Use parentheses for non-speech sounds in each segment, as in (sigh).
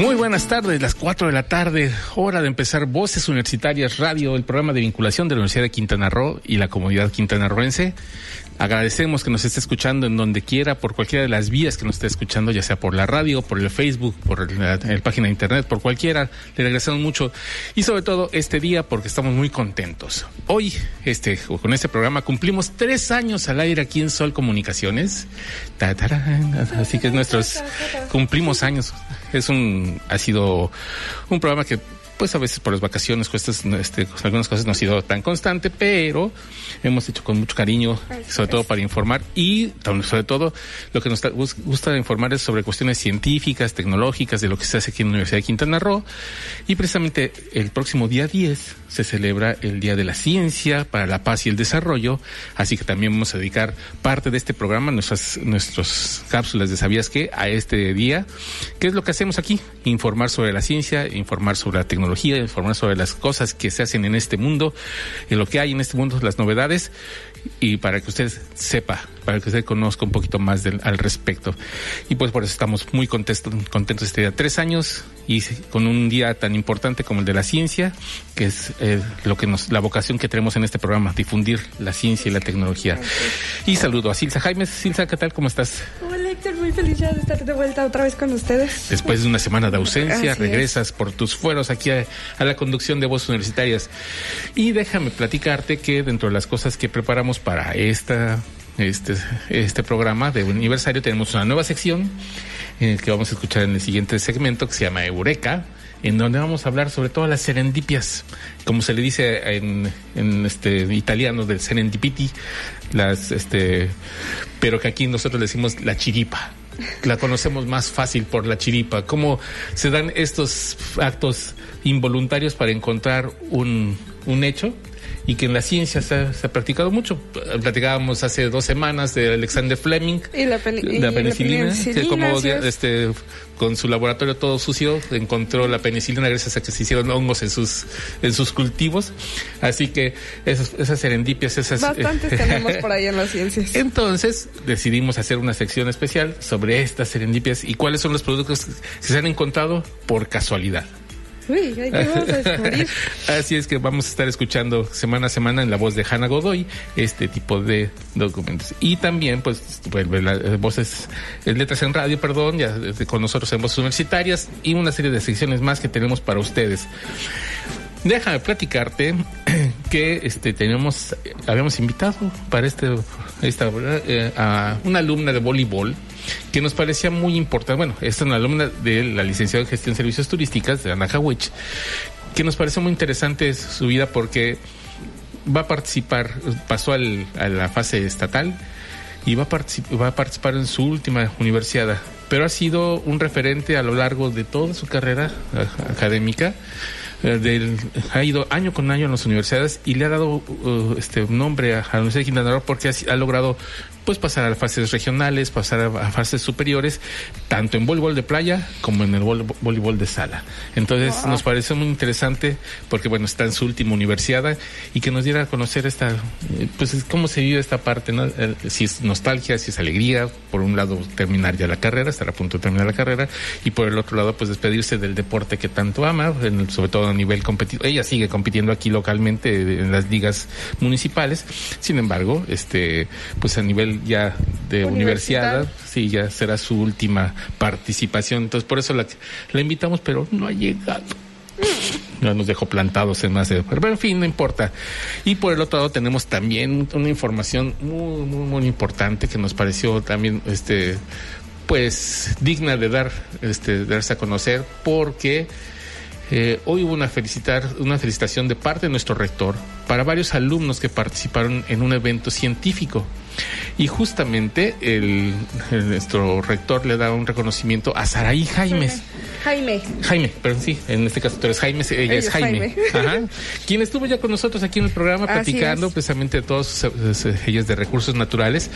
Muy buenas tardes, las 4 de la tarde, hora de empezar Voces Universitarias Radio, el programa de vinculación de la Universidad de Quintana Roo y la comunidad quintanarroense. Agradecemos que nos esté escuchando en donde quiera, por cualquiera de las vías que nos esté escuchando, ya sea por la radio, por el Facebook, por la, página de internet, por cualquiera. Le agradecemos mucho y sobre todo este día porque estamos muy contentos. Hoy, este, con este programa cumplimos tres años al aire aquí en Sol Comunicaciones. Así que nuestros cumplimos años. Es un, ha sido un programa que pues a veces por las vacaciones, cuestas, este, algunas cosas no ha sido tan constante, pero hemos hecho con mucho cariño, sobre todo para informar y sobre todo lo que nos gusta informar es sobre cuestiones científicas, tecnológicas, de lo que se hace aquí en la Universidad de Quintana Roo. Y precisamente el próximo día 10 se celebra el Día de la Ciencia para la Paz y el Desarrollo, así que también vamos a dedicar parte de este programa, nuestras nuestras cápsulas de ¿Sabías qué? a este día. ¿Qué es lo que hacemos aquí? Informar sobre la ciencia, informar sobre la tecnología informar sobre las cosas que se hacen en este mundo, en lo que hay en este mundo, las novedades, y para que usted sepa, para que usted conozca un poquito más del, al respecto. Y pues por eso estamos muy contentos, contentos este día. Tres años y con un día tan importante como el de la ciencia, que es eh, lo que nos, la vocación que tenemos en este programa, difundir la ciencia y la tecnología. Y saludo a Silsa Jaime. Silsa, ¿qué tal? ¿Cómo estás? Hola Héctor, muy feliz ya de estar de vuelta otra vez con ustedes. Después de una semana de ausencia, Así regresas es. por tus fueros aquí a, a, la conducción de voces universitarias. Y déjame platicarte que dentro de las cosas que preparamos para esta este, este programa de aniversario tenemos una nueva sección en el que vamos a escuchar en el siguiente segmento que se llama Eureka, en donde vamos a hablar sobre todas las serendipias, como se le dice en, este italiano del serendipity, las este pero que aquí nosotros decimos la chiripa. La conocemos más fácil por la chiripa, cómo se dan estos actos involuntarios para encontrar un, un hecho y que en la ciencia se ha, se ha, practicado mucho. Platicábamos hace dos semanas de Alexander Fleming, y la, peni la, y penicilina, la penicilina que como este con su laboratorio todo sucio encontró la penicilina gracias a que se hicieron hongos en sus en sus cultivos. Así que esas, esas serendipias, esas bastantes tenemos por ahí en las (laughs) ciencias. Entonces decidimos hacer una sección especial sobre estas serendipias y cuáles son los productos que se han encontrado por casualidad. (laughs) Así es que vamos a estar escuchando semana a semana en la voz de Hannah Godoy este tipo de documentos. Y también, pues, las voces, letras en radio, perdón, ya con nosotros en voces universitarias y una serie de secciones más que tenemos para ustedes. Déjame platicarte (clears throat) que este tenemos, habíamos invitado para este, esta, eh, a una alumna de voleibol que nos parecía muy importante. Bueno, es una alumna de la licenciada en Gestión de Servicios Turísticas de Anahawich, que nos pareció muy interesante su vida porque va a participar, pasó al, a la fase estatal y va a, va a participar en su última universidad, pero ha sido un referente a lo largo de toda su carrera académica. Del, ha ido año con año a las universidades y le ha dado uh, este nombre a, a la Universidad de Quintana Roo porque ha logrado pues pasar a fases regionales, pasar a, fases superiores, tanto en voleibol de playa como en el voleibol de sala. Entonces wow. nos pareció muy interesante porque bueno, está en su última universidad y que nos diera a conocer esta, pues cómo se vive esta parte, ¿no? si es nostalgia, si es alegría, por un lado terminar ya la carrera, estar a punto de terminar la carrera y por el otro lado pues despedirse del deporte que tanto ama, en, sobre todo a nivel competitivo. Ella sigue compitiendo aquí localmente en las ligas municipales, sin embargo, este, pues a nivel ya de universidad, sí, ya será su última participación. Entonces, por eso la, la invitamos, pero no ha llegado. No nos dejó plantados en más de... Pero en fin, no importa. Y por el otro lado tenemos también una información muy, muy, muy importante que nos pareció también, este, pues, digna de dar, este, darse a conocer, porque eh, hoy hubo una, felicitar, una felicitación de parte de nuestro rector para varios alumnos que participaron en un evento científico. Y justamente el, el- nuestro rector le da un reconocimiento a Saraí Jaimes. Jaime. Jaime, pero sí, en este caso tú eres Jaime, ella es Jaime. Jaime. Ajá. Quien estuvo ya con nosotros aquí en el programa Así platicando es. precisamente de todos sus, sus- ellas de recursos naturales.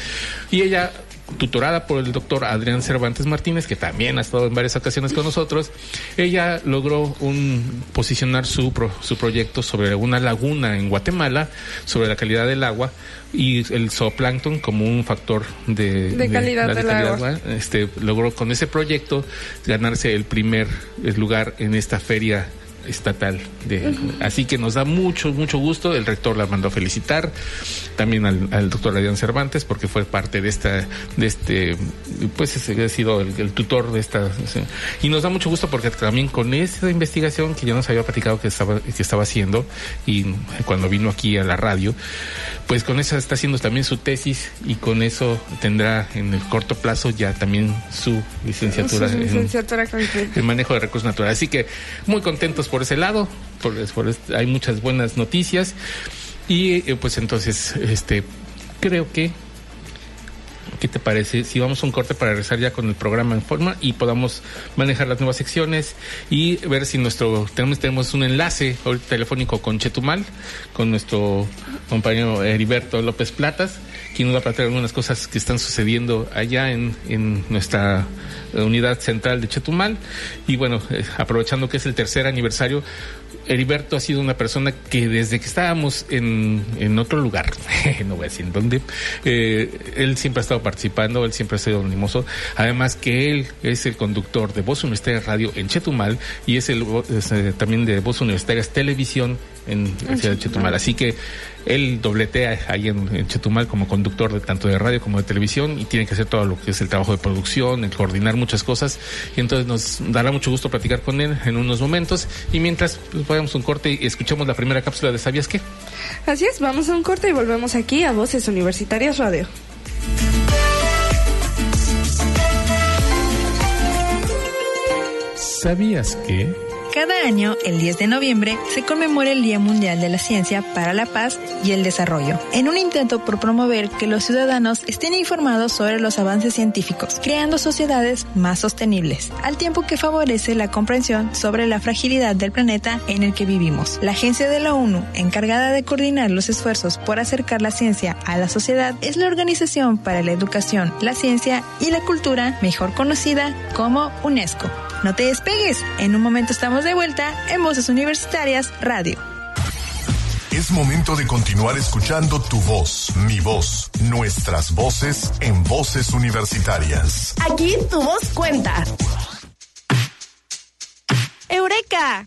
Y ella, tutorada por el doctor Adrián Cervantes Martínez, que también ha estado en varias ocasiones con nosotros, ella logró un, posicionar su, pro- su proyecto sobre una laguna en Guatemala, sobre la calidad del agua y el zooplancton como un factor de, De calidad del agua. este, logró con ese proyecto ganarse el primer lugar en esta feria estatal de así que nos da mucho mucho gusto el rector la mandó a felicitar también al, al doctor Adrián Cervantes porque fue parte de esta de este pues ese ha sido el, el tutor de esta y nos da mucho gusto porque también con esa investigación que yo nos había platicado que estaba que estaba haciendo y cuando vino aquí a la radio pues con esa está haciendo también su tesis y con eso tendrá en el corto plazo ya también su licenciatura Su en- licenciatura manejo de recursos naturales. Así que muy contentos por ese lado, por, por este- hay muchas buenas noticias. Y eh, pues entonces este creo que ¿Qué te parece si vamos a un corte para regresar ya con el programa en forma y podamos manejar las nuevas secciones y ver si nuestro tenemos tenemos un enlace telefónico con Chetumal, con nuestro compañero Heriberto López Platas, quien nos va a platicar algunas cosas que están sucediendo allá en, en nuestra eh, unidad central de Chetumal y bueno, eh, aprovechando que es el tercer aniversario Heriberto ha sido una persona que desde que estábamos en, en otro lugar, (laughs) no voy a decir en dónde, eh, él siempre ha estado participando, él siempre ha sido animoso. Además que él es el conductor de Voz Universitaria Radio en Chetumal y es el es, eh, también de Voz Universitarias Televisión en la ciudad de Chetumal. Así que él dobletea ahí en, en Chetumal como conductor de tanto de radio como de televisión y tiene que hacer todo lo que es el trabajo de producción, el coordinar muchas cosas. Y entonces nos dará mucho gusto platicar con él en unos momentos. Y mientras, pues vayamos a un corte y escuchemos la primera cápsula de ¿Sabías qué? Así es, vamos a un corte y volvemos aquí a Voces Universitarias Radio. ¿Sabías que? Cada año, el 10 de noviembre, se conmemora el Día Mundial de la Ciencia para la Paz y el Desarrollo, en un intento por promover que los ciudadanos estén informados sobre los avances científicos, creando sociedades más sostenibles, al tiempo que favorece la comprensión sobre la fragilidad del planeta en el que vivimos. La agencia de la ONU, encargada de coordinar los esfuerzos por acercar la ciencia a la sociedad, es la Organización para la Educación, la Ciencia y la Cultura, mejor conocida como UNESCO. No te despegues, en un momento estamos de vuelta en Voces Universitarias Radio. Es momento de continuar escuchando tu voz, mi voz, nuestras voces en voces universitarias. Aquí tu voz cuenta. ¡Eureka!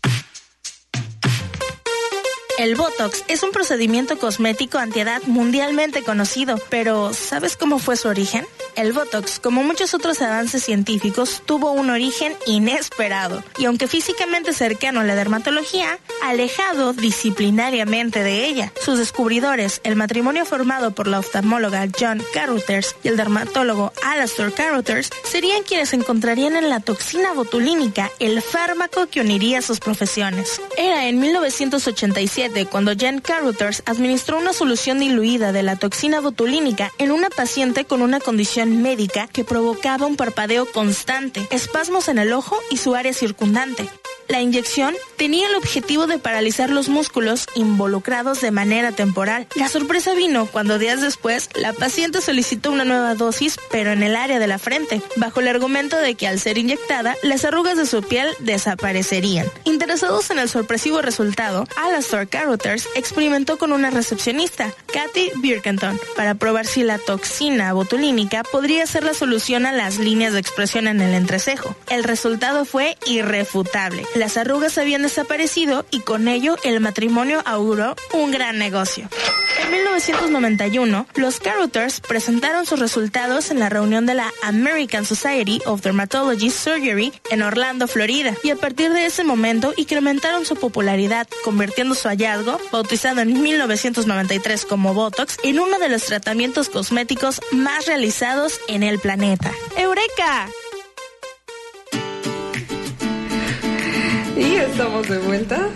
El Botox es un procedimiento cosmético antiedad mundialmente conocido, pero ¿sabes cómo fue su origen? El Botox, como muchos otros avances científicos, tuvo un origen inesperado y aunque físicamente cercano a la dermatología, alejado disciplinariamente de ella. Sus descubridores, el matrimonio formado por la oftalmóloga John Carothers y el dermatólogo Alastor Carothers, serían quienes encontrarían en la toxina botulínica el fármaco que uniría sus profesiones. Era en 1987 cuando Jan Carothers administró una solución diluida de la toxina botulínica en una paciente con una condición médica que provocaba un parpadeo constante, espasmos en el ojo y su área circundante. La inyección tenía el objetivo de paralizar los músculos involucrados de manera temporal. La sorpresa vino cuando días después la paciente solicitó una nueva dosis, pero en el área de la frente, bajo el argumento de que al ser inyectada, las arrugas de su piel desaparecerían. Interesados en el sorpresivo resultado, Alastor Carothers experimentó con una recepcionista, Kathy Birkenton, para probar si la toxina botulínica podría ser la solución a las líneas de expresión en el entrecejo. El resultado fue irrefutable. Las arrugas habían desaparecido y con ello el matrimonio auguró un gran negocio. En 1991, los Carothers presentaron sus resultados en la reunión de la American Society of Dermatology Surgery en Orlando, Florida, y a partir de ese momento incrementaron su popularidad, convirtiendo su hallazgo, bautizado en 1993 como Botox, en uno de los tratamientos cosméticos más realizados en el planeta. ¡Eureka! Y estamos de vuelta.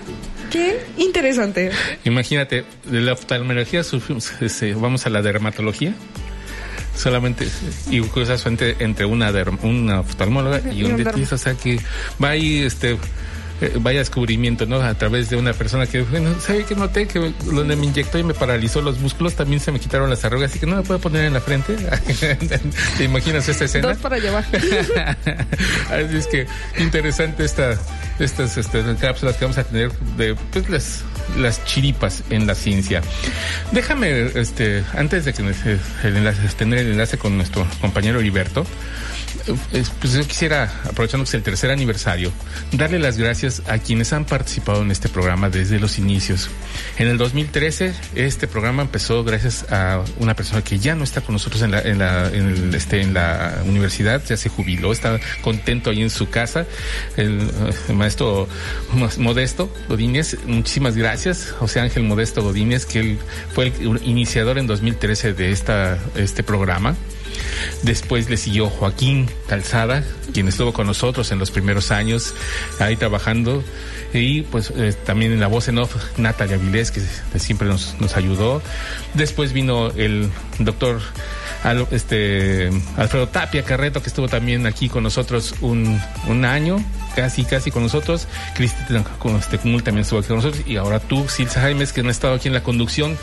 Qué interesante. Imagínate, de la oftalmología este, vamos a la dermatología. solamente y curiosamente entre una una oftalmóloga y un dentista, o sea que va ahí este eh, vaya descubrimiento, ¿no? A través de una persona que, bueno, ¿sabe que noté? Que donde me inyectó y me paralizó los músculos, también se me quitaron las arrugas, así que no me puedo poner en la frente. (laughs) ¿Te imaginas esta escena? Dos para llevar. (laughs) así es que interesante esta, estas este, cápsulas que vamos a tener de pues, las, las chiripas en la ciencia. Déjame, este, antes de que el enlace, tener el enlace con nuestro compañero Heriberto, pues yo quisiera, aprovechando que es el tercer aniversario, darle las gracias a quienes han participado en este programa desde los inicios. En el 2013, este programa empezó gracias a una persona que ya no está con nosotros en la, en la, en este, en la universidad, ya se jubiló, está contento ahí en su casa, el, maestro Modesto Godínez. Muchísimas gracias, José Ángel Modesto Godínez, que él fue el iniciador en 2013 de esta, este programa. Después le siguió Joaquín Calzada, quien estuvo con nosotros en los primeros años ahí trabajando. Y pues eh, también en la voz en off, Natalia Vilés, que siempre nos, nos ayudó. Después vino el doctor este, Alfredo Tapia Carreto, que estuvo también aquí con nosotros un, un año casi, casi con nosotros. Cristina con este también estuvo aquí con nosotros. Y ahora tú, Silsa Jaimes, que han estado aquí en la conducción.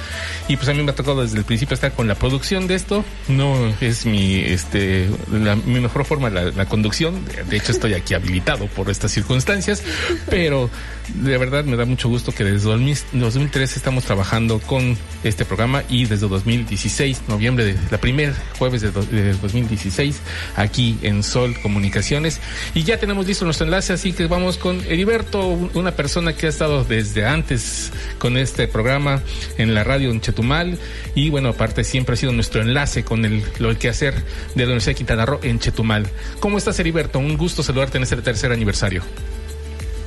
Y pues a mí me ha tocado desde el principio estar con la producción de esto. No es mi, este, mi mejor forma la, la conducción. De hecho, estoy aquí habilitado por estas circunstancias. Pero de verdad me da mucho gusto que desde 2013 estamos trabajando con este programa y desde 2016, noviembre de la primer jueves de, de 2016, aquí en Sol Comunicaciones. Y ya tenemos listo nuestro enlace así que vamos con Heriberto, una persona que ha estado desde antes con este programa en la radio en Chetumal y bueno, aparte siempre ha sido nuestro enlace con el, lo que hacer de la Universidad de Quintana Roo en Chetumal. ¿Cómo estás Heriberto? Un gusto saludarte en este tercer aniversario.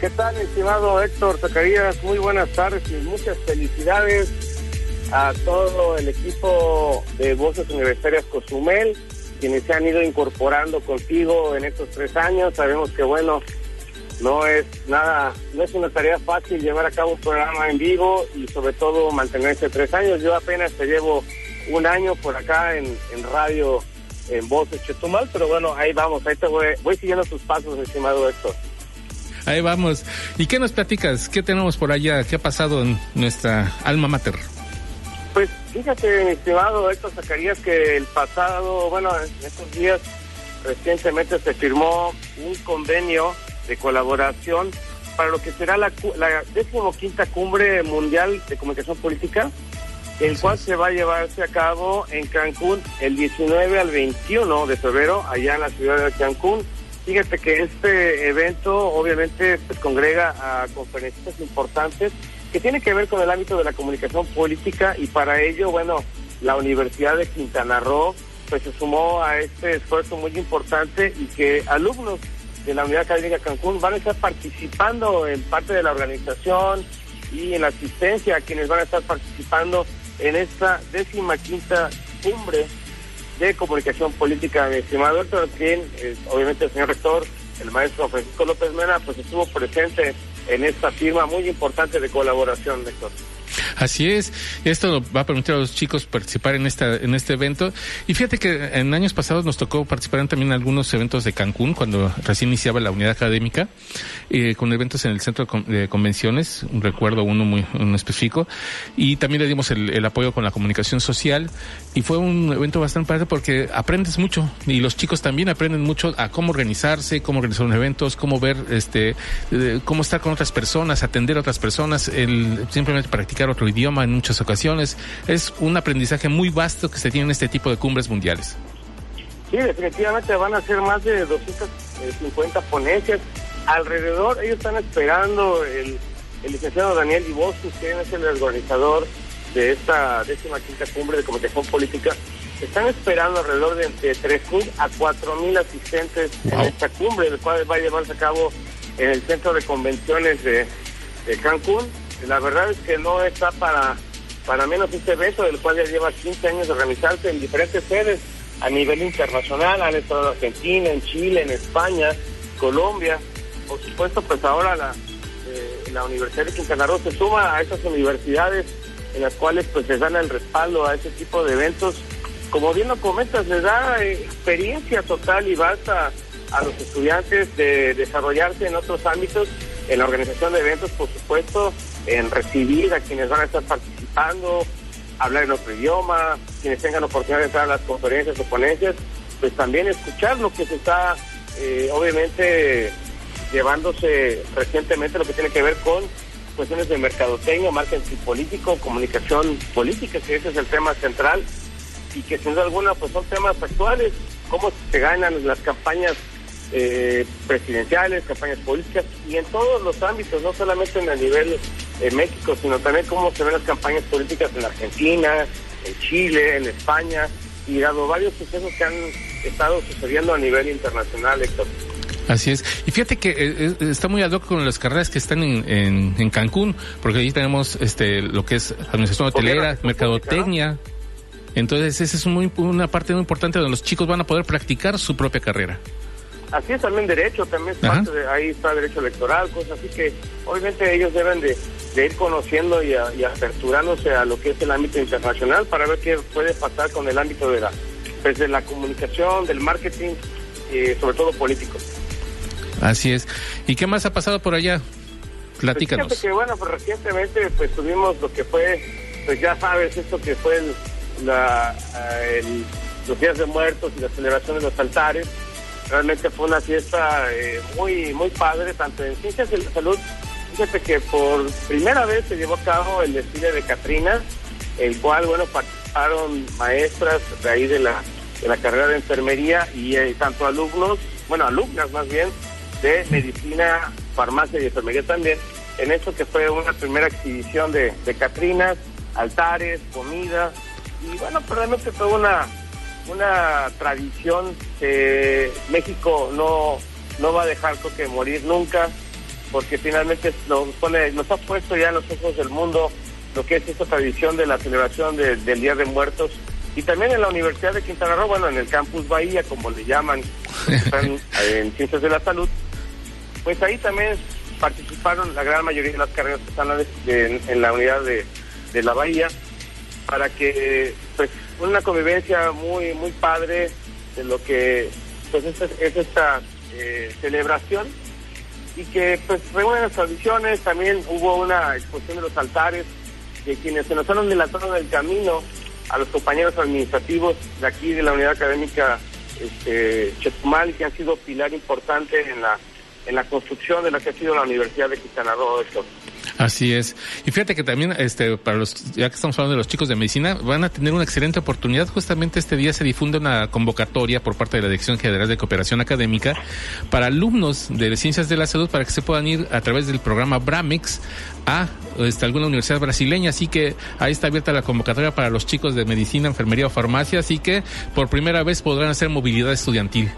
¿Qué tal, estimado Héctor Zacarías? Muy buenas tardes y muchas felicidades a todo el equipo de Voces Universitarias Cozumel, quienes se han ido incorporando contigo en estos tres años. Sabemos que, bueno, no es nada, no es una tarea fácil llevar a cabo un programa en vivo y sobre todo mantenerse tres años. Yo apenas te llevo un año por acá en, radio en Voces Chetumal, pero bueno, ahí vamos, ahí te voy, voy siguiendo tus pasos, estimado Héctor. Ahí vamos. ¿Y qué nos platicas? ¿Qué tenemos por allá? ¿Qué ha pasado en nuestra alma mater? Pues fíjate, mi estimado Héctor Zacarías, que el pasado, bueno, en estos días recientemente se firmó un convenio de colaboración para lo que será la, la decimoquinta cumbre mundial de comunicación política, el cual se va a llevarse a cabo en Cancún el 19 al 21 de febrero, allá en la ciudad de Cancún. Fíjate que este evento obviamente pues, congrega a conferencistas importantes que tiene que ver con el ámbito de la comunicación política y para ello, bueno, la Universidad de Quintana Roo pues se sumó a este esfuerzo muy importante y que alumnos de la Unidad Académica Cancún van a estar participando en parte de la organización y en la asistencia a quienes van a estar participando en esta décima quinta cumbre de comunicación política, mi estimado doctor, quien obviamente el señor rector, el maestro Francisco López Mena, pues estuvo presente en esta firma muy importante de colaboración, doctor. Así es, esto va a permitir a los chicos participar en esta en este evento. Y fíjate que en años pasados nos tocó participar también en algunos eventos de Cancún, cuando recién iniciaba la unidad académica, eh, con eventos en el centro de convenciones, recuerdo uno muy específico, y también le dimos el, apoyo con la comunicación social, y fue un evento bastante padre porque aprendes mucho, y los chicos también aprenden mucho a cómo organizarse, cómo organizar unos eventos, cómo ver, este, eh, cómo estar con otras personas, atender a otras personas, el simplemente practicar otro idioma en muchas ocasiones. Es un aprendizaje muy vasto que se tiene en este tipo de cumbres mundiales. Sí, definitivamente van a ser más de 250 ponencias. Alrededor, ellos están esperando el, el licenciado Daniel Iboscus, que es el organizador de esta décima quinta cumbre de comunicación política. Están esperando alrededor de entre 3.000 a 4.000 asistentes en esta cumbre, el cual va a llevarse a cabo en el centro de convenciones de, de Cancún la verdad es que no está para, para menos este evento, del cual ya lleva 15 años de organizarse en diferentes sedes a nivel internacional. Han estado en Argentina, en Chile, en España, Colombia. Por supuesto, pues ahora la, eh, la Universidad de Quintana Roo se suma a esas universidades en las cuales pues se dan el respaldo a ese tipo de eventos como bien lo comentas, le da eh, experiencia total y basta a los estudiantes de desarrollarse en otros ámbitos, en la organización de eventos, por supuesto, en recibir a quienes van a estar participando, hablar en otro idioma, quienes tengan oportunidad de entrar a las conferencias o ponencias, pues también escuchar lo que se está, eh, obviamente, llevándose recientemente lo que tiene que ver con cuestiones de mercadotecnia, marketing político, comunicación política, que ese es el tema central y que sin duda alguna pues son temas actuales, cómo se ganan las campañas eh, presidenciales, campañas políticas y en todos los ámbitos, no solamente en el nivel de México, sino también cómo se ven las campañas políticas en Argentina, en Chile, en España y dado varios sucesos que han estado sucediendo a nivel internacional, Héctor. Así es. Y fíjate que eh, eh, está muy ad hoc con las carreras que están en, en, Cancún, porque allí tenemos este lo que es administración hotelera, mercadotecnia. Entonces, esa es muy, una parte muy importante donde los chicos van a poder practicar su propia carrera. Así es también derecho, también parte de, ahí está derecho electoral, cosas así que obviamente ellos deben de, ir conociendo y, aperturándose a lo que es el ámbito internacional para ver qué puede pasar con el ámbito de la, pues, de la comunicación, del marketing y sobre todo político. Así es. ¿Y qué más ha pasado por allá? Platícanos. Pues que bueno, pues recientemente pues tuvimos lo que fue, pues ya sabes, esto que fue la, el, los días de muertos y la celebración de los altares. Realmente fue una fiesta eh, muy muy padre, tanto en ciencias de la salud. Fíjate que por primera vez se llevó a cabo el desfile de Catrinas, el cual, bueno, participaron maestras de ahí de la, de la carrera de enfermería y eh, tanto alumnos, bueno, alumnas más bien, de medicina, farmacia y enfermería también, en eso que fue una primera exhibición de, de Catrinas, altares, comida, y bueno, realmente fue una, una tradición que México no, no va a dejar que morir nunca, porque finalmente nos, pone, nos ha puesto ya en los ojos del mundo lo que es esta tradición de la celebración del Día de Muertos. Y también en la Universidad de Quintana Roo, bueno, en el campus Bahía, como le llaman, están (laughs) en Ciencias de la Salud, pues ahí también participaron la gran mayoría de las carreras que están en, la unidad de, la Bahía para que pues una convivencia muy muy padre de lo que pues es, esta eh, celebración. Y que pues reúne las tradiciones. También hubo una exposición de los altares de quienes se nos han en el camino a los compañeros administrativos de aquí de la unidad académica este, Chetumal que han sido pilar importante en la en la construcción de la que ha sido la Universidad de Quintana Roo. Esto. Así es. Y fíjate que también, este, para los, ya que estamos hablando de los chicos de medicina, van a tener una excelente oportunidad. Justamente este día se difunde una convocatoria por parte de la Dirección General de Cooperación Académica para alumnos de Ciencias de la Salud para que se puedan ir a través del programa Bramex a este, alguna universidad brasileña. Así que ahí está abierta la convocatoria para los chicos de medicina, enfermería o farmacia. Así que por primera vez podrán hacer movilidad estudiantil.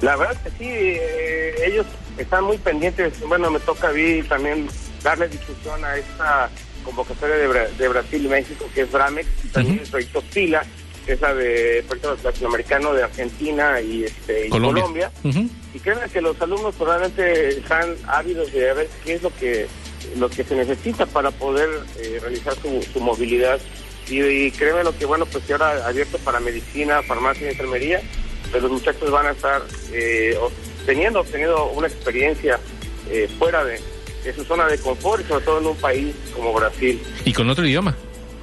La verdad que sí, eh, ellos están muy pendientes. Bueno, me toca a mí también darle difusión a esta convocatoria de, Brasil y México, que es Bramex, y también el proyecto PILA, que es la de proyecto latinoamericano de Argentina y, este, Colombia. Y créanme que los alumnos probablemente están ávidos de ver qué es lo que lo que se necesita para poder eh, realizar su, movilidad. Y, créeme lo que, bueno, pues ahora abierto para medicina, farmacia y enfermería, los muchachos van a estar eh, teniendo, obteniendo una experiencia eh, fuera de, su zona de confort y sobre todo en un país como Brasil. Y con otro idioma,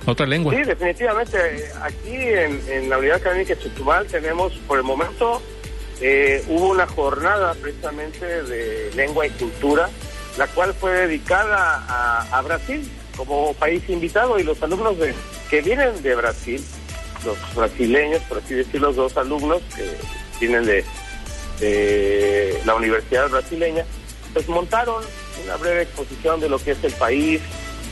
otra lengua. Sí, definitivamente. Aquí en, la Unidad Académica de Chetumal tenemos, por el momento, eh, hubo una jornada precisamente de lengua y cultura, la cual fue dedicada a, a Brasil como país invitado y los alumnos de, que vienen de Brasil los brasileños, por así decirlo, dos alumnos que vienen de, la universidad brasileña, pues montaron una breve exposición de lo que es el país,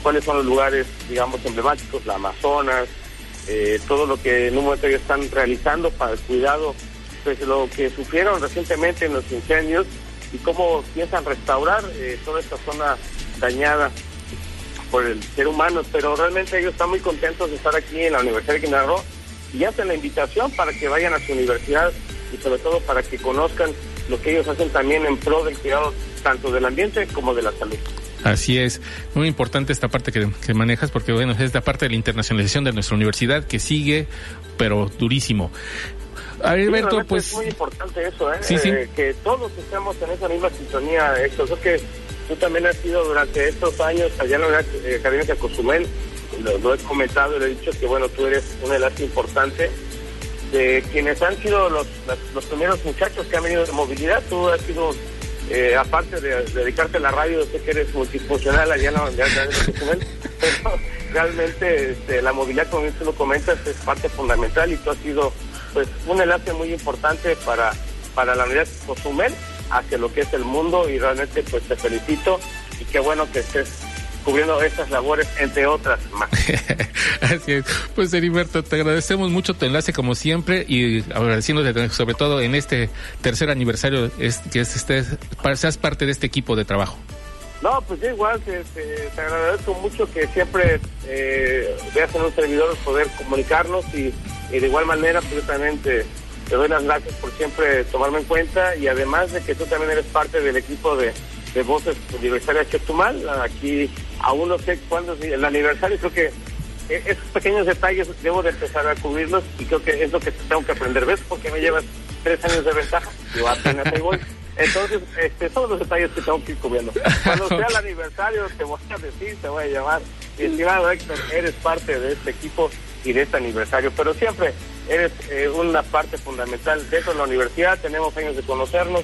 cuáles son los lugares, digamos, emblemáticos, la Amazonas, eh, todo lo que en un momento ellos están realizando para el cuidado, pues lo que sufrieron recientemente en los incendios y cómo piensan restaurar eh, toda esta zona dañada por el ser humano, pero realmente ellos están muy contentos de estar aquí en la Universidad de Quintana y hacen la invitación para que vayan a su universidad y sobre todo para que conozcan lo que ellos hacen también en pro del cuidado tanto del ambiente como de la salud. Así es, muy importante esta parte que, que, manejas porque bueno, es la parte de la internacionalización de nuestra universidad que sigue, pero durísimo. Alberto, pues... Es muy importante eso, ¿eh? Sí, sí. Eh, que todos estemos en esa misma sintonía, Héctor. Creo que tú también has sido durante estos años allá en la Academia de Cozumel, lo, he comentado y le he dicho que, bueno, tú eres una enlace importante de quienes han sido los, los primeros muchachos que han venido de movilidad. Tú has sido, eh, aparte de, dedicarte a la radio, sé que eres multifuncional allá en la Cozumel, (laughs) pero realmente este, la movilidad, como tú lo comentas, es parte fundamental y tú has sido pues un enlace muy importante para, para la unidad Cozumel hacia lo que es el mundo y realmente pues te felicito y qué bueno que estés cubriendo estas labores, entre otras más. (laughs) Así es. Pues Heriberto, te agradecemos mucho tu enlace como siempre y agradeciéndote sobre todo en este tercer aniversario es, que estés, seas parte de este equipo de trabajo. No, pues yo igual te, te, agradezco mucho que siempre eh, veas en un servidor poder comunicarnos y, de igual manera pues te, doy las gracias por siempre tomarme en cuenta y además de que tú también eres parte del equipo de, de Voces Universitarias Chetumal, aquí aún no sé cuándo es el aniversario, creo que e, esos pequeños detalles debo de empezar a cubrirlos y creo que es lo que tengo que aprender, ¿ves? Porque me llevas tres años de ventaja, yo apenas ahí voy. Entonces, este, todos los detalles que tengo que ir cubriendo. Cuando sea el aniversario, te voy a decir, te voy a llamar. Estimado Héctor, eres parte de este equipo y de este aniversario, pero siempre eres eh, una parte fundamental dentro de la universidad. Tenemos años de conocernos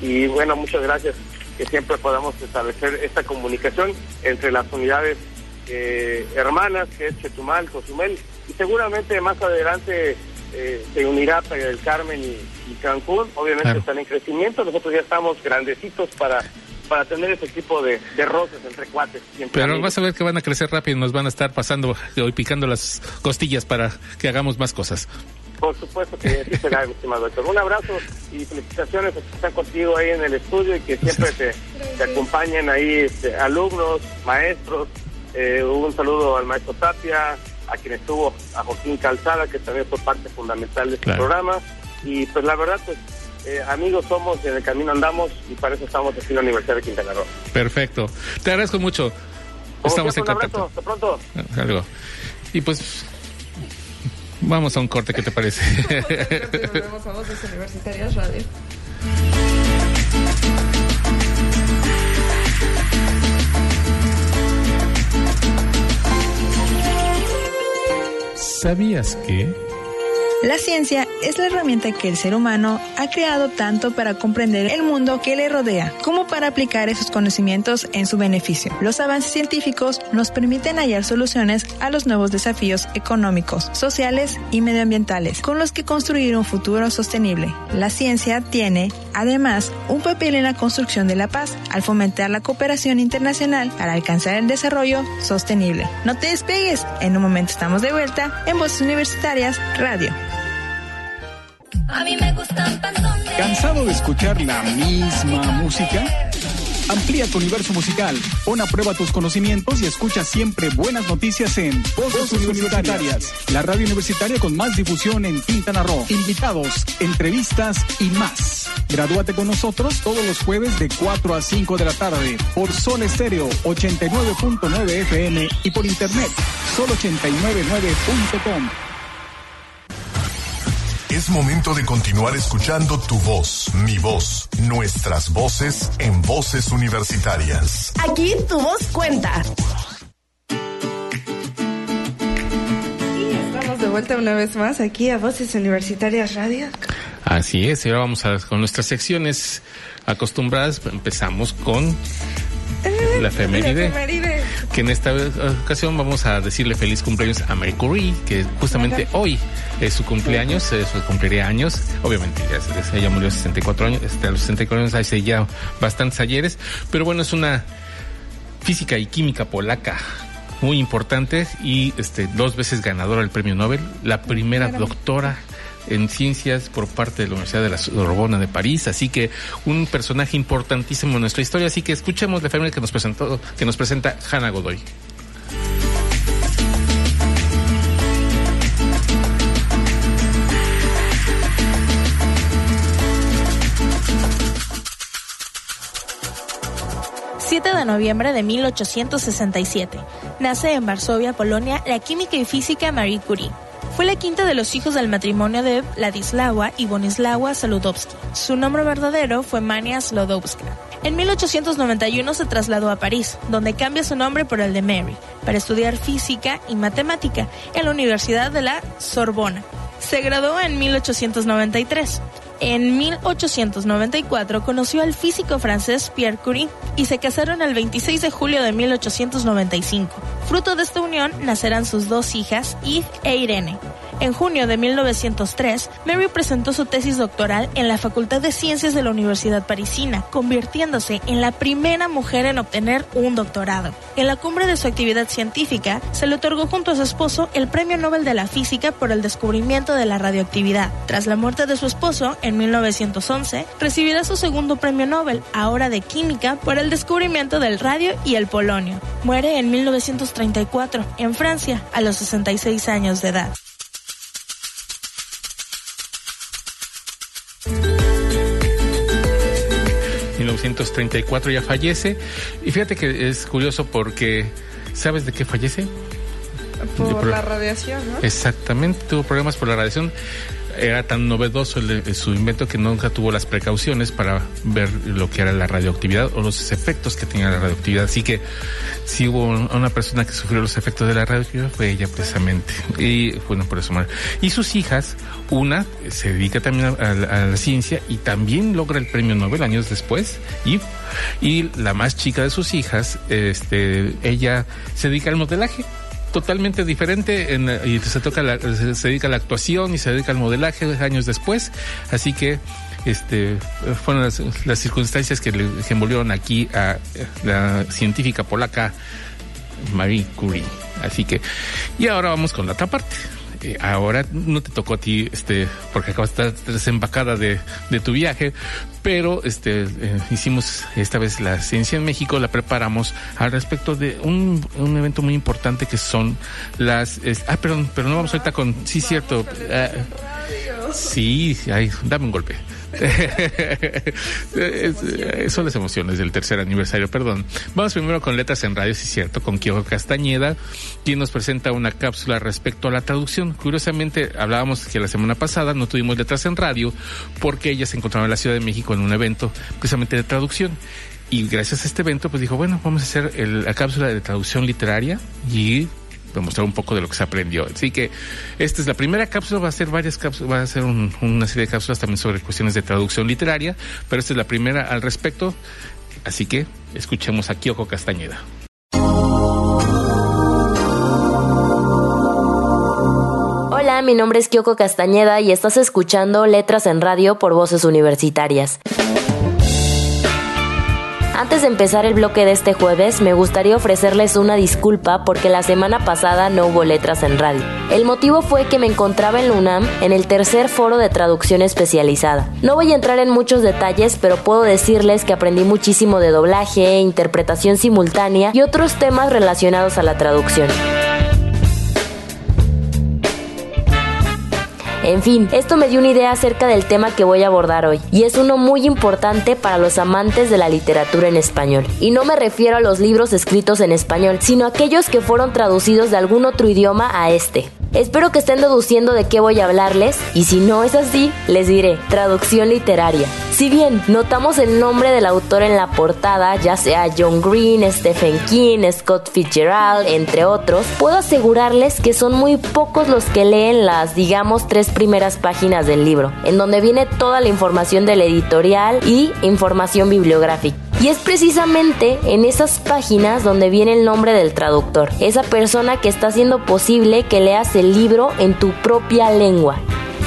y bueno, muchas gracias que siempre podamos establecer esta comunicación entre las unidades eh, hermanas, que es Chetumal, Cozumel, y seguramente más adelante eh, se unirá el Carmen y, Cancún, obviamente están en crecimiento, nosotros ya estamos grandecitos para para tener ese tipo de, de roces entre cuates. Pero vas a ver que van a crecer rápido y nos van a estar pasando y picando las costillas para que hagamos más cosas. Por supuesto que sí será, mi estimado doctor. Un abrazo y felicitaciones a que están contigo ahí en el estudio y que siempre te, te acompañen ahí este, alumnos, maestros. Eh, un saludo al maestro Tapia, a quien estuvo, a Joaquín Calzada, que también fue parte fundamental de este programa. Y pues la verdad, pues eh, amigos somos, en el camino andamos y para eso estamos aquí en la Universidad de Quintana Roo. Perfecto. Te agradezco mucho. Estamos en contacto. Hasta pronto. Algo. Y pues vamos a un corte, ¿qué te parece? (laughs) Volvemos a Voces Universitarias Radio. ¿Sabías que? La ciencia es la herramienta que el ser humano ha creado tanto para comprender el mundo que le rodea, como para aplicar esos conocimientos en su beneficio. Los avances científicos nos permiten hallar soluciones a los nuevos desafíos económicos, sociales y medioambientales, con los que construir un futuro sostenible. La ciencia tiene, además, un papel en la construcción de la paz, al fomentar la cooperación internacional para alcanzar el desarrollo sostenible. No te despegues, en un momento estamos de vuelta en Voces Universitarias Radio. A mí me gustan ¿Cansado de escuchar la misma música? Amplía tu universo musical, pon a prueba tus conocimientos y escucha siempre buenas noticias en Voces, Universitarias, la radio universitaria con más difusión en Quintana Roo, invitados, entrevistas y más. Gradúate con nosotros todos los jueves de 4 a 5 de la tarde por Sol Estéreo 89.9 FM y por internet sol899.com. Es momento de continuar escuchando tu voz, mi voz, nuestras voces en voces universitarias. Aquí tu voz cuenta. Y estamos de vuelta una vez más aquí a Voces Universitarias Radio. Así es, y ahora vamos a, con nuestras secciones acostumbradas. Empezamos con la efeméride. Que en esta ocasión vamos a decirle feliz cumpleaños a Mary Curie, que justamente hoy es su cumpleaños, es su cumpliría años. Obviamente ya, ella murió a 64 años, este, a los 64 años hace ya bastantes ayeres, pero bueno, es una física y química polaca muy importante y este dos veces ganadora del premio Nobel, la primera doctora en ciencias por parte de la Universidad de la Sorbona de París, así que un personaje importantísimo en nuestra historia, así que escuchemos la efeméride que nos presentó, que nos presenta Hannah Godoy. de noviembre de 1867. Nace en Varsovia, Polonia, la química y física Marie Curie. Fue la quinta de los hijos del matrimonio de Vladislawa y Bonislawa Saludowski. Su nombre verdadero fue Mania Slodowska. En 1891 se trasladó a París, donde cambia su nombre por el de Mary, para estudiar física y matemática en la Universidad de la Sorbona. Se graduó en 1893. En 1894 conoció al físico francés Pierre Curie y se casaron el 26 de julio de 1895. Fruto de esta unión nacerán sus dos hijas, Yves e Irene. En junio de 1903, Mary presentó su tesis doctoral en la Facultad de Ciencias de la Universidad Parisina, convirtiéndose en la primera mujer en obtener un doctorado. En la cumbre de su actividad científica, se le otorgó junto a su esposo el Premio Nobel de la Física por el descubrimiento de la radioactividad. Tras la muerte de su esposo, en 1911, recibirá su segundo Premio Nobel, ahora de Química, por el descubrimiento del radio y el polonio. Muere en 1934, en Francia, a los 66 años de edad. 1934 ya fallece. Y fíjate que es curioso porque, ¿sabes de qué fallece? Por la radiación, ¿no? Exactamente, tuvo problemas por la radiación era tan novedoso el, su invento que nunca tuvo las precauciones para ver lo que era la radioactividad o los efectos que tenía la radioactividad. Así que si hubo una persona que sufrió los efectos de la radioactividad fue ella precisamente. Y bueno, por eso Y sus hijas, una se dedica también a, la ciencia y también logra el premio Nobel años después. Y, y la más chica de sus hijas, este, ella se dedica al modelaje totalmente diferente en, y se toca se, dedica a la actuación y se dedica al modelaje años después. Así que este fueron las, circunstancias que le envolvieron aquí a la científica polaca Marie Curie. Así que y ahora vamos con la otra parte eh, ahora no te tocó a ti, este, porque acabas de estar desembacada de, de tu viaje, pero este, eh, hicimos esta vez la ciencia en México, la preparamos al respecto de un, un evento muy importante que son las, ah, perdón, pero no vamos ahorita con, sí, cierto, ah, sí, ay, dame un golpe. (laughs) son las emociones del tercer aniversario, perdón. Vamos primero con Letras en Radio, si es cierto, con Kio Castañeda, quien nos presenta una cápsula respecto a la traducción. Curiosamente, hablábamos que la semana pasada no tuvimos Letras en Radio porque ella se encontraba en la Ciudad de México en un evento precisamente de traducción. Y gracias a este evento, pues dijo, bueno, vamos a hacer la cápsula de traducción literaria y demostrar un poco de lo que se aprendió. Así que esta es la primera cápsula, va a ser varias cápsulas, va a ser una serie de cápsulas también sobre cuestiones de traducción literaria, pero esta es la primera al respecto. Así que escuchemos a Kyoko Castañeda. Mi nombre es Kyoko Castañeda y estás escuchando Letras en Radio por Voces Universitarias. Antes de empezar el bloque de este jueves, me gustaría ofrecerles una disculpa porque la semana pasada no hubo letras en radio. El motivo fue que me encontraba en UNAM en el tercer foro de traducción especializada. No voy a entrar en muchos detalles, pero puedo decirles que aprendí muchísimo de doblaje, interpretación simultánea y otros temas relacionados a la traducción. En fin, esto me dio una idea acerca del tema que voy a abordar hoy, y es uno muy importante para los amantes de la literatura en español. Y no me refiero a los libros escritos en español, sino a aquellos que fueron traducidos de algún otro idioma a este. Espero que estén deduciendo de qué voy a hablarles y si no es así, les diré traducción literaria. Si bien notamos el nombre del autor en la portada, ya sea John Green, Stephen King, Scott Fitzgerald, entre otros, puedo asegurarles que son muy pocos los que leen las, digamos, tres primeras páginas del libro, en donde viene toda la información del editorial y información bibliográfica. Y es precisamente en esas páginas donde viene el nombre del traductor, esa persona que está haciendo posible que leas el libro en tu propia lengua.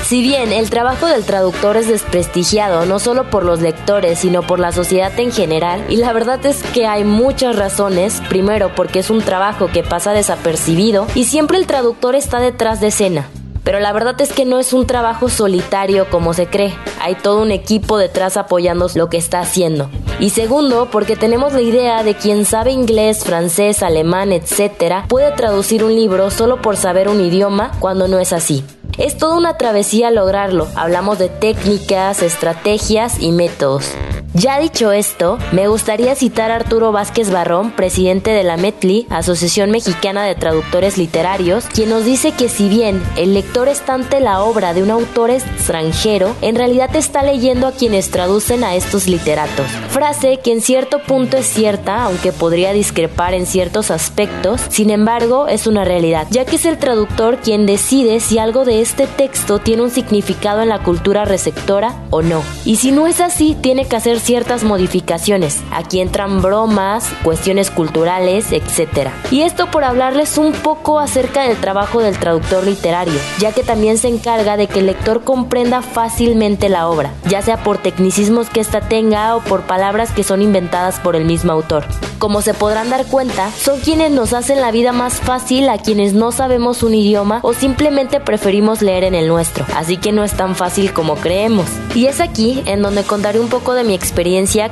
Si bien el trabajo del traductor es desprestigiado no solo por los lectores, sino por la sociedad en general, y la verdad es que hay muchas razones, primero porque es un trabajo que pasa desapercibido y siempre el traductor está detrás de escena. Pero la verdad es que no es un trabajo solitario como se cree. Hay todo un equipo detrás apoyando lo que está haciendo. Y segundo, porque tenemos la idea de quien sabe inglés, francés, alemán, etc., puede traducir un libro solo por saber un idioma cuando no es así. Es toda una travesía lograrlo. Hablamos de técnicas, estrategias y métodos. Ya dicho esto, me gustaría citar a Arturo Vázquez Barrón, presidente de la METLI, Asociación Mexicana de Traductores Literarios, quien nos dice que si bien el lector está ante la obra de un autor extranjero, en realidad está leyendo a quienes traducen a estos literatos. Frase que en cierto punto es cierta, aunque podría discrepar en ciertos aspectos, sin embargo es una realidad, ya que es el traductor quien decide si algo de este texto tiene un significado en la cultura receptora o no. Y si no es así, tiene que hacer ciertas modificaciones. Aquí entran bromas, cuestiones culturales, etc. Y esto por hablarles un poco acerca del trabajo del traductor literario, ya que también se encarga de que el lector comprenda fácilmente la obra, ya sea por tecnicismos que ésta tenga o por palabras que son inventadas por el mismo autor. Como se podrán dar cuenta, son quienes nos hacen la vida más fácil a quienes no sabemos un idioma o simplemente preferimos leer en el nuestro, así que no es tan fácil como creemos. Y es aquí en donde contaré un poco de mi experiencia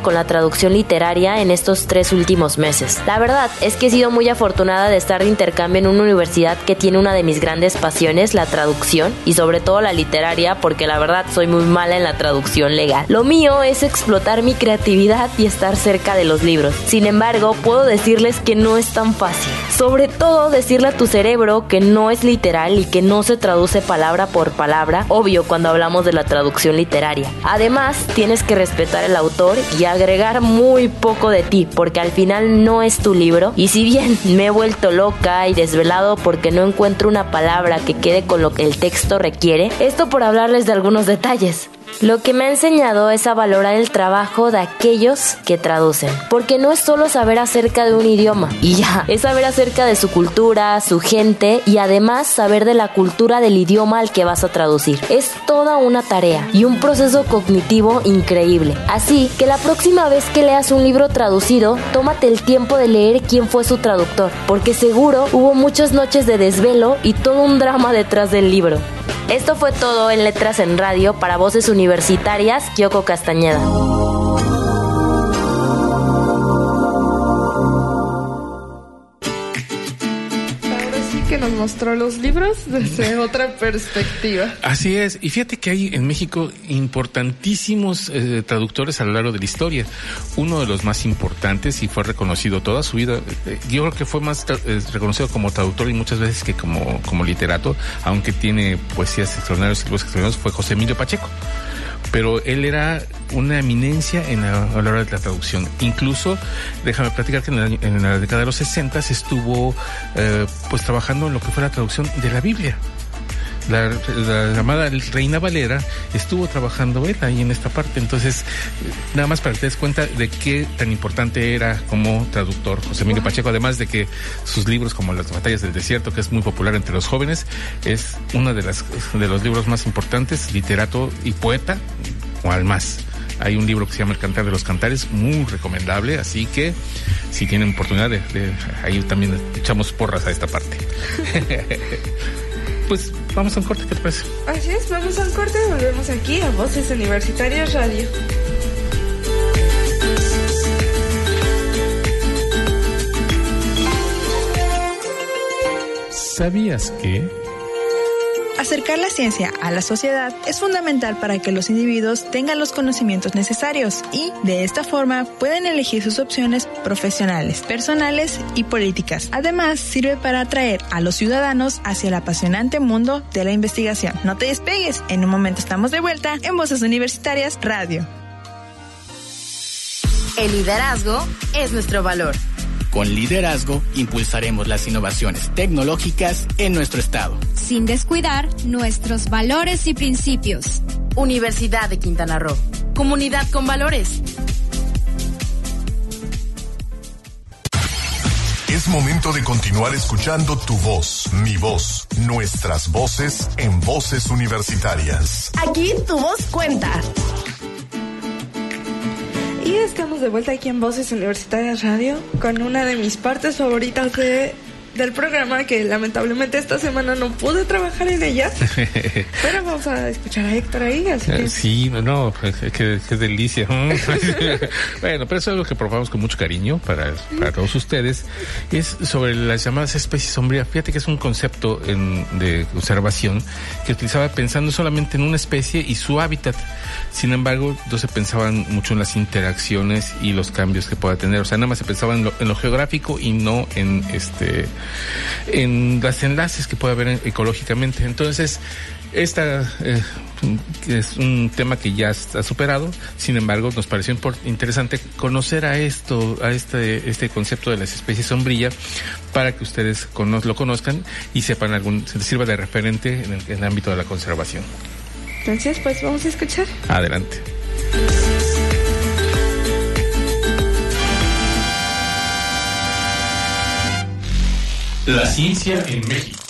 con la traducción literaria en estos tres últimos meses. La verdad es que he sido muy afortunada de estar de intercambio en una universidad que tiene una de mis grandes pasiones, la traducción, y sobre todo la literaria, porque la verdad soy muy mala en la traducción legal. Lo mío es explotar mi creatividad y estar cerca de los libros. Sin embargo, puedo decirles que no es tan fácil. Sobre todo decirle a tu cerebro que no es literal y que no se traduce palabra por palabra, obvio cuando hablamos de la traducción literaria. Además, tienes que respetar el autor y agregar muy poco de ti, porque al final no es tu libro. Y si bien me he vuelto loca y desvelado porque no encuentro una palabra que quede con lo que el texto requiere, esto por hablarles de algunos detalles. Lo que me ha enseñado es a valorar el trabajo de aquellos que traducen, porque no es solo saber acerca de un idioma y ya, es saber acerca de su cultura, su gente y además saber de la cultura del idioma al que vas a traducir. Es toda una tarea y un proceso cognitivo increíble. Así que la próxima vez que leas un libro traducido, tómate el tiempo de leer quién fue su traductor, porque seguro hubo muchas noches de desvelo y todo un drama detrás del libro. Esto fue todo en Letras en Radio para Voces Universitarias, Kyoko Castañeda. Mostró los libros desde otra perspectiva. Así es, y fíjate que hay en México importantísimos eh, traductores a lo largo de la historia. Uno de los más importantes y fue reconocido toda su vida, eh, yo creo que fue más eh, reconocido como traductor y muchas veces que como, como literato, aunque tiene poesías extraordinarias y libros extraordinarios, fue José Emilio Pacheco pero él era una eminencia en la, a la hora de la traducción. Incluso, déjame platicar que en la, en la década de los 60 estuvo eh, pues trabajando en lo que fue la traducción de la Biblia. La, la llamada Reina Valera estuvo trabajando él ahí en esta parte. Entonces, nada más para que te des cuenta de qué tan importante era como traductor José Emilio Pacheco, además de que sus libros como Las batallas del desierto, que es muy popular entre los jóvenes, es uno de, las, de los libros más importantes, literato y poeta, o al más. Hay un libro que se llama El Cantar de los Cantares, muy recomendable, así que si tienen oportunidad de, de ahí también echamos porras a esta parte. (laughs) pues vamos a un corte, ¿qué te parece? Así es, vamos a un corte y volvemos aquí a Voces Universitarias Radio. ¿Sabías que? Acercar la ciencia a la sociedad es fundamental para que los individuos tengan los conocimientos necesarios y, de esta forma, pueden elegir sus opciones profesionales, personales y políticas. Además, sirve para atraer a los ciudadanos hacia el apasionante mundo de la investigación. No te despegues, en un momento estamos de vuelta en Voces Universitarias Radio. El liderazgo es nuestro valor. Con liderazgo impulsaremos las innovaciones tecnológicas en nuestro estado. Sin descuidar nuestros valores y principios. Universidad de Quintana Roo. Comunidad con valores. Es momento de continuar escuchando tu voz, mi voz, nuestras voces en voces universitarias. Aquí tu voz cuenta. Y estamos de vuelta aquí en Voces Universitarias Radio con una de mis partes favoritas de del programa que lamentablemente esta semana no pude trabajar en ella. (laughs) pero vamos a escuchar a Héctor ahí. Así que... Sí, no, pues, qué, qué delicia. (laughs) bueno, pero eso es algo que probamos con mucho cariño para, para todos ustedes. Es sobre las llamadas especies sombrías. Fíjate que es un concepto en, de observación que utilizaba pensando solamente en una especie y su hábitat. Sin embargo, no se pensaban mucho en las interacciones y los cambios que pueda tener. O sea, nada más se pensaba en lo, en lo geográfico y no en este en los enlaces que puede haber ecológicamente. Entonces, esta eh, es un tema que ya está superado, sin embargo, nos pareció interesante conocer a esto, a este, este concepto de las especies sombrilla, para que ustedes lo conozcan y sepan algún, se les sirva de referente en el, en el ámbito de la conservación. Entonces, pues vamos a escuchar. Adelante. La ciencia en México.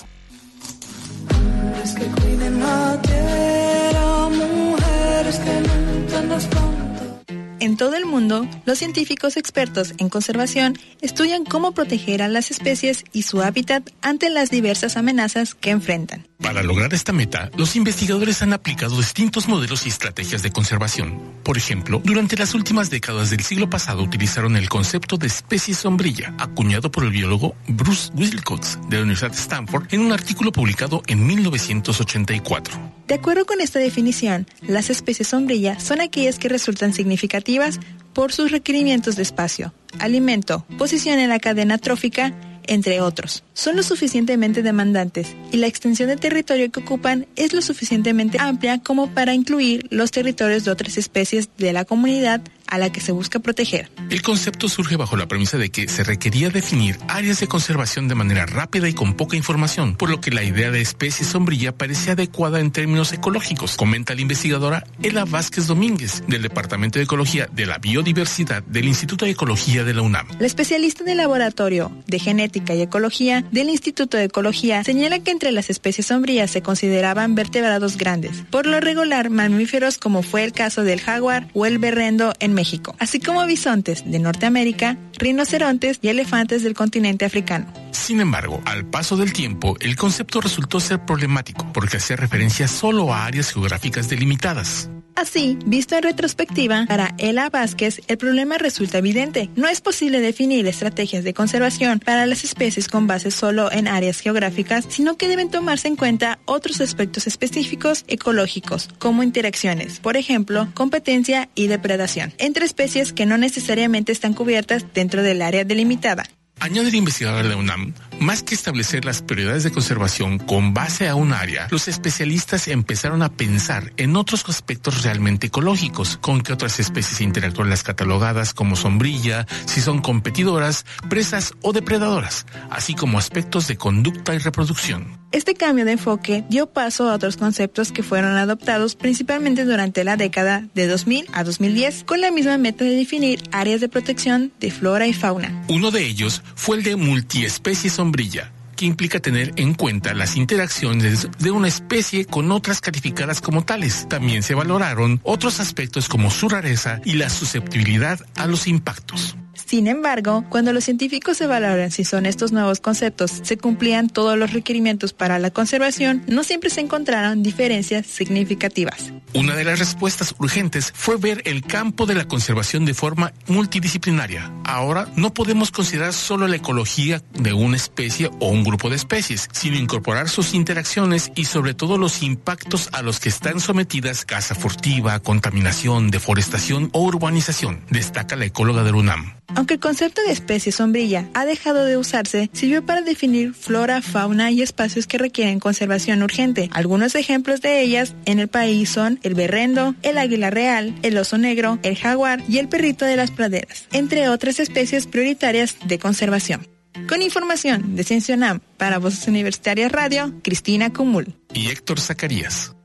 En todo el mundo, los científicos expertos en conservación estudian cómo proteger a las especies y su hábitat ante las diversas amenazas que enfrentan. Para lograr esta meta, los investigadores han aplicado distintos modelos y estrategias de conservación. Por ejemplo, durante las últimas décadas del siglo pasado utilizaron el concepto de especie sombrilla, acuñado por el biólogo Bruce Wilcox de la Universidad de Stanford en un artículo publicado en 1984. De acuerdo con esta definición, las especies sombrilla son aquellas que resultan significativas por sus requerimientos de espacio, alimento, posición en la cadena trófica, entre otros. Son lo suficientemente demandantes y la extensión de territorio que ocupan es lo suficientemente amplia como para incluir los territorios de otras especies de la comunidad a la que se busca proteger. El concepto surge bajo la premisa de que se requería definir áreas de conservación de manera rápida y con poca información, por lo que la idea de especie sombrilla parecía adecuada en términos ecológicos, comenta la investigadora Ela Vázquez Domínguez, del Departamento de Ecología de la Biodiversidad del Instituto de Ecología de la UNAM. La especialista del Laboratorio de Genética y Ecología del Instituto de Ecología señala que entre las especies sombrías se consideraban vertebrados grandes, por lo regular mamíferos como fue el caso del jaguar o el berrendo en México, así como bisontes de Norteamérica, rinocerontes y elefantes del continente africano. Sin embargo, al paso del tiempo, el concepto resultó ser problemático porque hacía referencia solo a áreas geográficas delimitadas. Así, visto en retrospectiva, para Ela Vázquez el problema resulta evidente. No es posible definir estrategias de conservación para las especies con base solo en áreas geográficas, sino que deben tomarse en cuenta otros aspectos específicos ecológicos, como interacciones, por ejemplo, competencia y depredación, entre especies que no necesariamente están cubiertas dentro del área delimitada. Añade el investigador de UNAM, más que establecer las prioridades de conservación con base a un área, los especialistas empezaron a pensar en otros aspectos realmente ecológicos, con qué otras especies interactúan las catalogadas como sombrilla, si son competidoras, presas o depredadoras, así como aspectos de conducta y reproducción. Este cambio de enfoque dio paso a otros conceptos que fueron adoptados principalmente durante la década de 2000 a 2010 con la misma meta de definir áreas de protección de flora y fauna. Uno de ellos fue el de multiespecie sombrilla que implica tener en cuenta las interacciones de una especie con otras calificadas como tales. También se valoraron otros aspectos como su rareza y la susceptibilidad a los impactos. Sin embargo, cuando los científicos evaluaron si son estos nuevos conceptos se cumplían todos los requerimientos para la conservación, no siempre se encontraron diferencias significativas. Una de las respuestas urgentes fue ver el campo de la conservación de forma multidisciplinaria. Ahora no podemos considerar solo la ecología de una especie o un grupo de especies, sino incorporar sus interacciones y sobre todo los impactos a los que están sometidas caza furtiva, contaminación, deforestación o urbanización, destaca la ecóloga del UNAM. Aunque el concepto de especie sombrilla ha dejado de usarse, sirvió para definir flora, fauna y espacios que requieren conservación urgente. Algunos ejemplos de ellas en el país son el berrendo, el águila real, el oso negro, el jaguar y el perrito de las praderas, entre otras especies prioritarias de conservación. Con información de Ciencia UNAM para Voces Universitarias Radio, Cristina Cumul. Y Héctor Zacarías.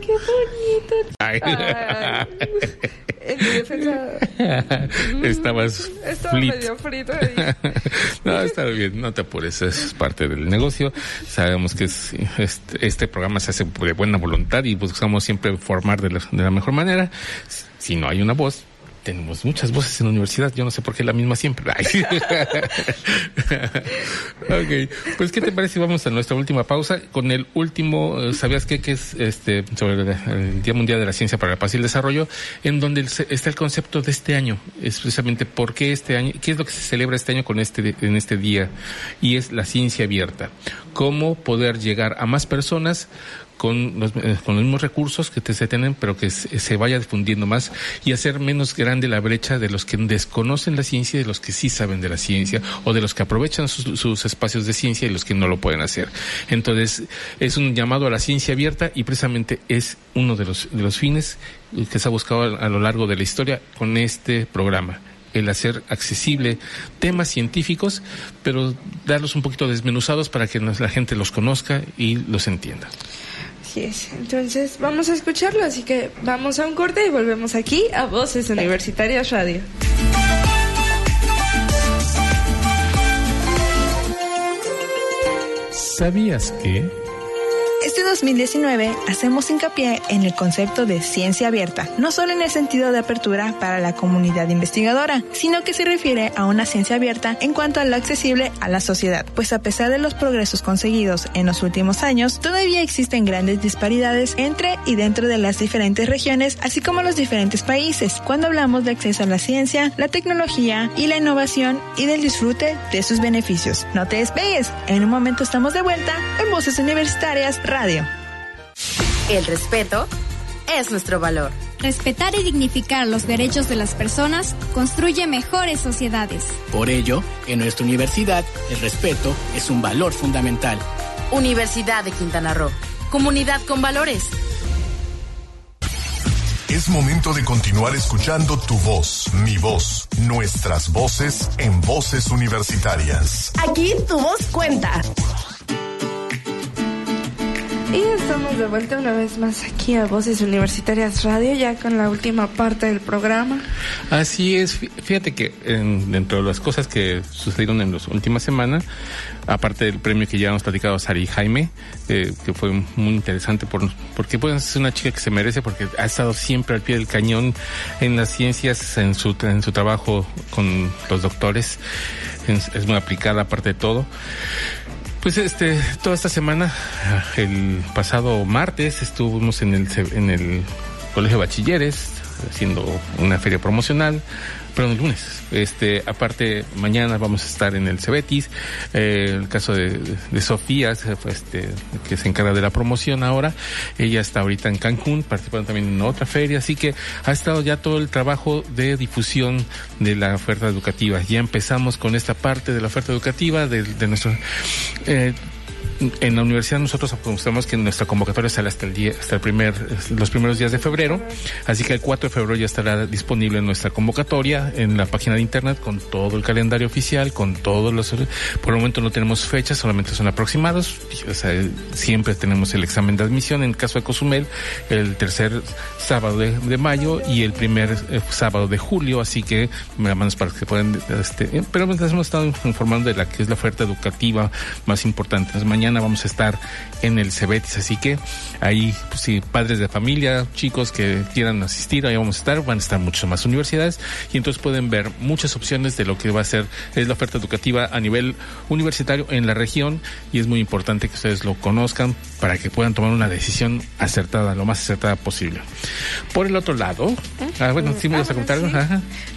Qué bonito. Ay. Ay. En mi defensa. (laughs) Estabas Estaba flit. medio frito ahí. (laughs) no, está bien, no te apures, es parte del negocio. Sabemos que es, este, este programa se hace de buena voluntad y buscamos siempre formar de la, de la mejor manera. Si no hay una voz, tenemos muchas voces en la universidad, yo no sé por qué la misma siempre. (laughs) pues ¿qué te parece vamos a nuestra última pausa con el último, eh, ¿sabías qué? Que es este sobre el, Día Mundial de la Ciencia para la Paz y el Desarrollo, en donde está el concepto de este año, es precisamente por qué este año, qué es lo que se celebra este año con este en este día y es la ciencia abierta, cómo poder llegar a más personas con los, eh, con los mismos recursos que te, se tienen, pero que se, vaya difundiendo más y hacer menos grande la brecha de los que desconocen la ciencia y de los que sí saben de la ciencia o de los que aprovechan sus, espacios de ciencia y los que no lo pueden hacer. Entonces, es un llamado a la ciencia abierta y precisamente es uno de los, de los fines que se ha buscado a, lo largo de la historia con este programa el hacer accesible temas científicos, pero darlos un poquito desmenuzados para que la gente los conozca y los entienda. Entonces vamos a escucharlo, así que vamos a un corte y volvemos aquí a Voces Universitarias Radio. ¿Sabías que... Este 2019 hacemos hincapié en el concepto de ciencia abierta, no solo en el sentido de apertura para la comunidad investigadora, sino que se refiere a una ciencia abierta en cuanto a lo accesible a la sociedad, pues a pesar de los progresos conseguidos en los últimos años, todavía existen grandes disparidades entre y dentro de las diferentes regiones, así como los diferentes países, cuando hablamos de acceso a la ciencia, la tecnología y la innovación y del disfrute de sus beneficios. No te despegues, en un momento estamos de vuelta en Voces Universitarias Radio. El respeto es nuestro valor. Respetar y dignificar los derechos de las personas construye mejores sociedades. Por ello, en nuestra universidad, el respeto es un valor fundamental. Universidad de Quintana Roo. Comunidad con valores. Es momento de continuar escuchando tu voz, mi voz, nuestras voces en voces universitarias. Aquí tu voz cuenta. Y estamos de vuelta una vez más aquí a Voces Universitarias Radio, ya con la última parte del programa. Así es, fíjate que dentro de las cosas que sucedieron en las últimas semanas, aparte del premio que ya hemos platicado a Sari Jaime, eh, que fue muy interesante por, porque pues, es una chica que se merece porque ha estado siempre al pie del cañón en las ciencias, en su, en su trabajo con los doctores, es muy aplicada aparte de todo. Pues este, toda esta semana, el pasado martes estuvimos en el, en el Colegio de Bachilleres haciendo una feria promocional perdón, el lunes. Este, aparte, mañana vamos a estar en el Cebetis. Eh, el caso de, Sofía, este, que se encarga de la promoción ahora. Ella está ahorita en Cancún, participando también en otra feria. Así que ha estado ya todo el trabajo de difusión de la oferta educativa. Ya empezamos con esta parte de la oferta educativa de, de nuestro. Eh, en la universidad nosotros apostamos que nuestra convocatoria sale hasta el día, hasta el primer, los primeros días de febrero, así que el 4 de febrero ya estará disponible nuestra convocatoria en la página de internet con todo el calendario oficial, con todos los, por el momento no tenemos fechas, solamente son aproximados, o sea, siempre tenemos el examen de admisión en el caso de Cozumel, el tercer sábado de, mayo y el primer eh, sábado de julio, así que manos para que puedan, este, pero nos hemos estado informando de la que es la oferta educativa más importante. mañana vamos a estar en el Cebetis, así que ahí, pues, si padres de familia, chicos que quieran asistir, ahí vamos a estar, van a estar muchas más universidades y entonces pueden ver muchas opciones de lo que va a ser es la oferta educativa a nivel universitario en la región y es muy importante que ustedes lo conozcan para que puedan tomar una decisión acertada, lo más acertada posible. Por el otro lado, ah, bueno, sí me vas a contar.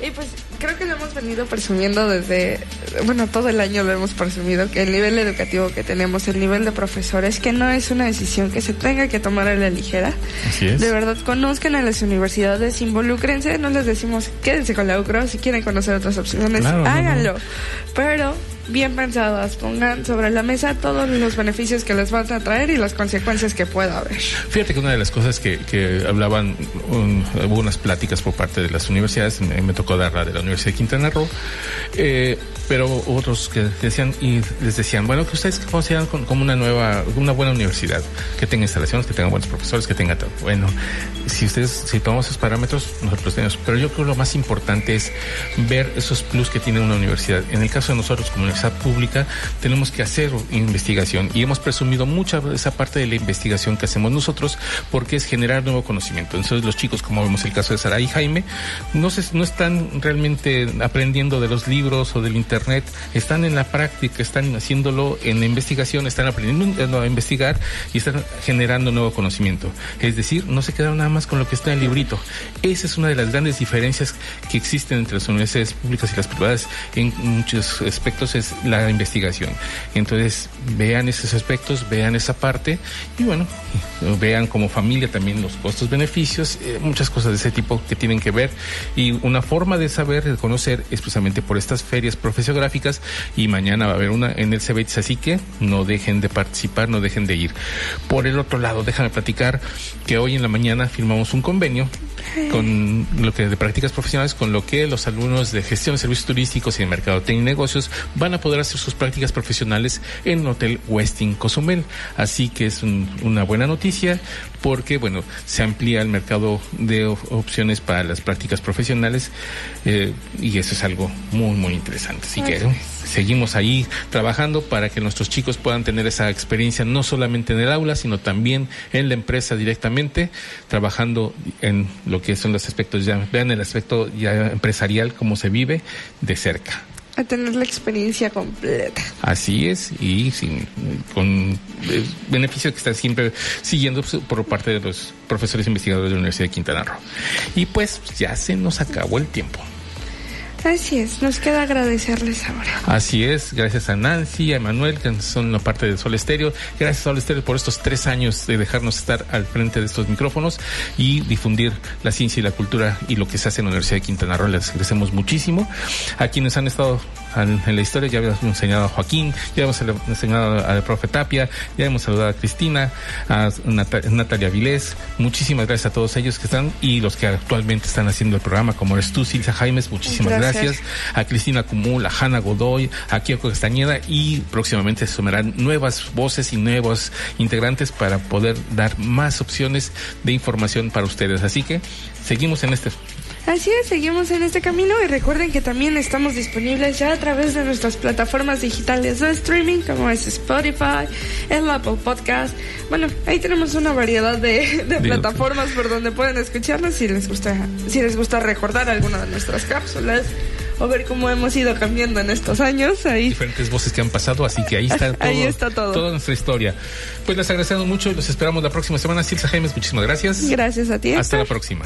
Y pues creo que lo hemos venido presumiendo desde, bueno, todo el año lo hemos presumido, que el nivel educativo que tenemos, el nivel de profesores, que no es una decisión que se tenga que tomar a la ligera. Así es. De verdad, conozcan a las universidades, involúcrense, no les decimos quédense con la UCRO, si quieren conocer otras opciones, háganlo. Pero bien pensadas, pongan sobre la mesa todos los beneficios que les van a traer y las consecuencias que pueda haber. Fíjate que una de las cosas que, que hablaban, hubo unas pláticas por parte de las universidades, me, tocó dar la de la Universidad de Quintana Roo, eh, pero otros que decían y les decían, bueno, que ustedes consideran como una nueva, una buena universidad, que tenga instalaciones, que tenga buenos profesores, que tenga. Bueno, si ustedes, si tomamos esos parámetros, nosotros tenemos, pero yo creo que lo más importante es ver esos plus que tiene una universidad. En el caso de nosotros como universidad pública, tenemos que hacer investigación y hemos presumido mucha esa parte de la investigación que hacemos nosotros porque es generar nuevo conocimiento. Entonces los chicos, como vemos el caso de Sara y Jaime, no, se, no están realmente aprendiendo de los libros o del internet, están en la práctica, están haciéndolo en la investigación, están aprendiendo a investigar y están generando nuevo conocimiento. Es decir, no se quedaron nada más con lo que está en el librito. Esa es una de las grandes diferencias que existen entre las universidades públicas y las privadas en muchos aspectos la investigación. Entonces, vean esos aspectos, vean esa parte y bueno, vean como familia también los costos, beneficios, eh, muchas cosas de ese tipo que tienen que ver y una forma de saber, de conocer es precisamente por estas ferias profesiográficas y mañana va a haber una en el CBETS, así que no dejen de participar, no dejen de ir. Por el otro lado, déjame platicar que hoy en la mañana firmamos un convenio con lo que de prácticas profesionales con lo que los alumnos de gestión de servicios turísticos y de mercado y negocios van a poder hacer sus prácticas profesionales en el Hotel Westin Cozumel. Así que es una buena noticia porque, bueno, se amplía el mercado de opciones para las prácticas profesionales eh, y eso es algo muy, muy interesante. Así que seguimos ahí trabajando para que nuestros chicos puedan tener esa experiencia no solamente en el aula, sino también en la empresa directamente, trabajando en lo que son los aspectos ya, vean el aspecto ya empresarial, cómo se vive de cerca a tener la experiencia completa. Así es, y sin, con eh, beneficio que está siempre siguiendo por parte de los profesores investigadores de la Universidad de Quintana Roo. Y pues ya se nos acabó el tiempo. Así es, nos queda agradecerles ahora. Así es, gracias a Nancy, a Emanuel, que son una parte de Sol Estéreo. Gracias a Sol Estéreo por estos tres años de dejarnos estar al frente de estos micrófonos y difundir la ciencia y la cultura y lo que se hace en la Universidad de Quintana Roo. Les agradecemos muchísimo. A quienes han estado en la historia, ya habíamos enseñado a Joaquín, ya hemos enseñado al profe Tapia, ya hemos saludado a Cristina, a Natalia Vilés. Muchísimas gracias a todos ellos que están y los que actualmente están haciendo el programa, como eres tú, Silvia Jaimes. Muchísimas gracias. A Cristina Cumul, a Hanna Godoy, a Kiko Castañeda y próximamente sumarán nuevas voces y nuevos integrantes para poder dar más opciones de información para ustedes. Así que seguimos en este Así es, seguimos en este camino y recuerden que también estamos disponibles ya a través de nuestras plataformas digitales de streaming como es Spotify, el Apple Podcast. Bueno, ahí tenemos una variedad de, plataformas por donde pueden escucharnos si les gusta, si les gusta recordar alguna de nuestras cápsulas o ver cómo hemos ido cambiando en estos años. Ahí. Diferentes voces que han pasado, así que ahí está (laughs) todo. ahí está todo. Toda nuestra historia. Pues les agradecemos mucho y los esperamos la próxima semana. Silsa James, muchísimas gracias. Gracias a ti. Hasta la próxima.